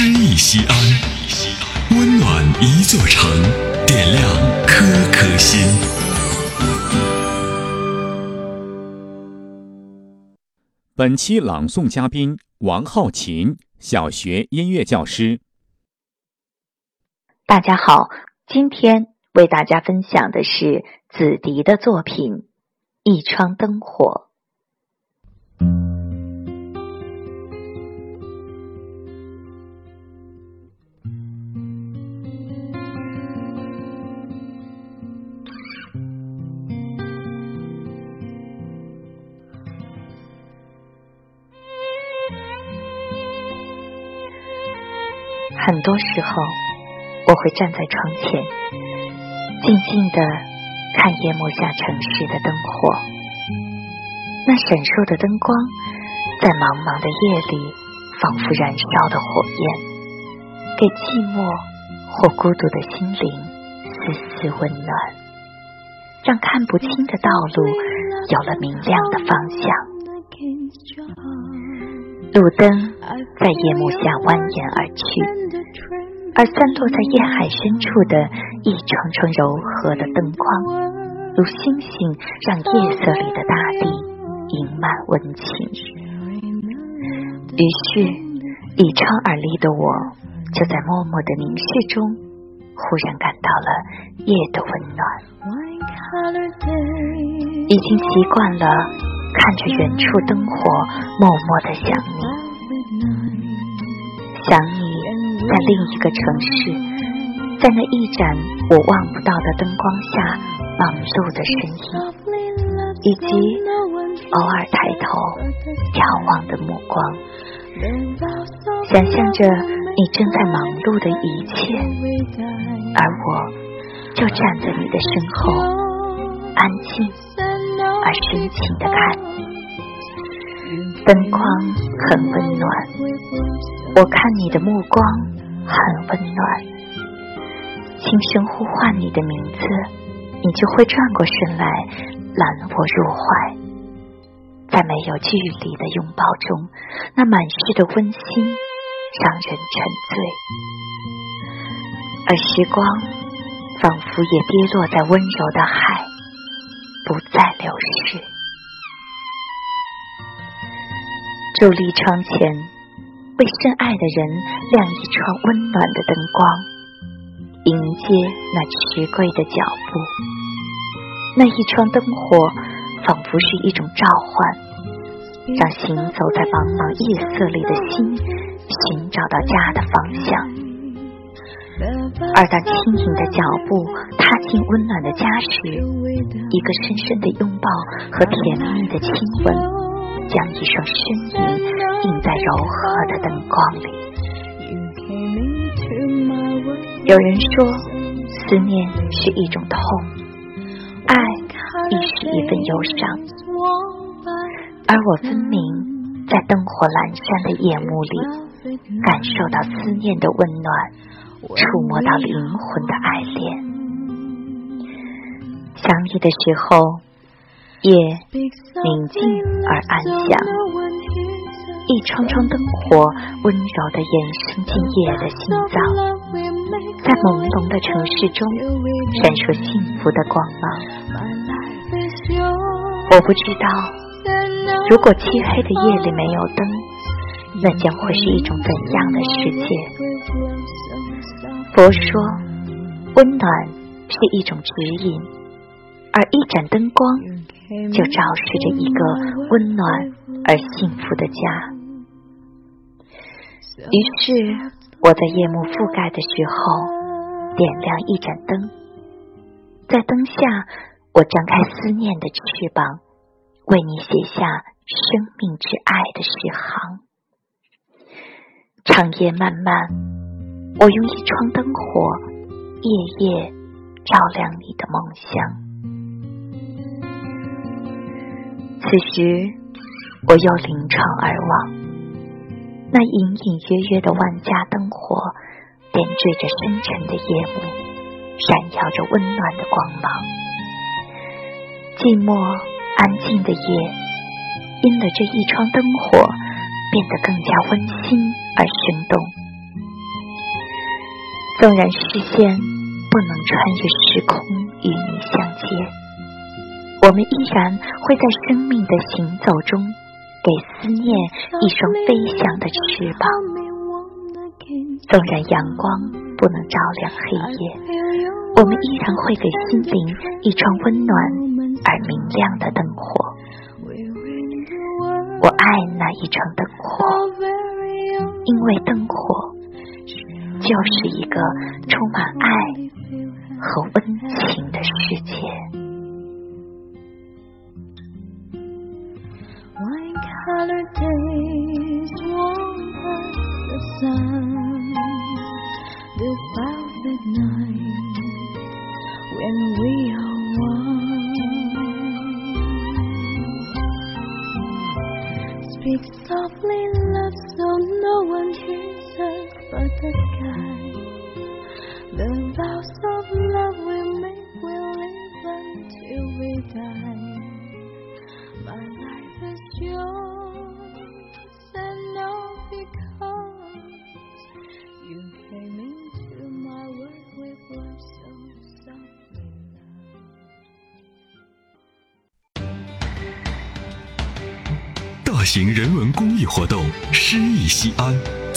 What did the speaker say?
诗意西安，温暖一座城，点亮颗颗心。本期朗诵嘉宾王浩琴，小学音乐教师。大家好，今天为大家分享的是子迪的作品《一窗灯火》。很多时候，我会站在窗前，静静的看夜幕下城市的灯火。那闪烁的灯光，在茫茫的夜里，仿佛燃烧的火焰，给寂寞或孤独的心灵丝丝温暖，让看不清的道路有了明亮的方向。路灯在夜幕下蜿蜒而去，而散落在夜海深处的一层层柔和的灯光，如星星，让夜色里的大地盈满温情。于是，倚窗而立的我，就在默默的凝视中，忽然感到了夜的温暖。已经习惯了。看着远处灯火，默默的想你，想你在另一个城市，在那一盏我望不到的灯光下忙碌的身影，以及偶尔抬头眺望的目光，想象着你正在忙碌的一切，而我就站在你的身后，安静。而深情的看，灯光很温暖，我看你的目光很温暖，轻声呼唤你的名字，你就会转过身来揽我入怀，在没有距离的拥抱中，那满是的温馨让人沉醉，而时光仿佛也跌落在温柔的海。在流逝。伫立窗前，为深爱的人亮一窗温暖的灯光，迎接那迟归的脚步。那一窗灯火，仿佛是一种召唤，让行走在茫茫夜色里的心，寻找到家的方向。而当轻盈的脚步踏进温暖的家时，一个深深的拥抱和甜蜜的亲吻，将一双身影映在柔和的灯光里。有人说，思念是一种痛，爱亦是一份忧伤，而我分明在灯火阑珊的夜幕里，感受到思念的温暖。触摸到灵魂的爱恋，想你的时候，夜宁静而安详，一窗窗灯火温柔的延伸进夜的心脏，在朦胧的城市中闪烁幸福的光芒。我不知道，如果漆黑的夜里没有灯，那将会是一种怎样的世界？佛说，温暖是一种指引，而一盏灯光就照示着一个温暖而幸福的家。于是，我在夜幕覆盖的时候，点亮一盏灯，在灯下，我张开思念的翅膀，为你写下生命之爱的诗行。长夜漫漫。我用一窗灯火，夜夜照亮你的梦想。此时，我又临窗而望，那隐隐约约的万家灯火，点缀着深沉的夜幕，闪耀着温暖的光芒。寂寞安静的夜，因了这一窗灯火，变得更加温馨而生动。纵然视线不能穿越时空与你相接，我们依然会在生命的行走中，给思念一双飞翔的翅膀。纵然阳光不能照亮黑夜，我们依然会给心灵一窗温暖而明亮的灯火。我爱那一盏灯火，因为灯火就是一个充满爱和温情的世界。大型人文公益活动《诗意西安》，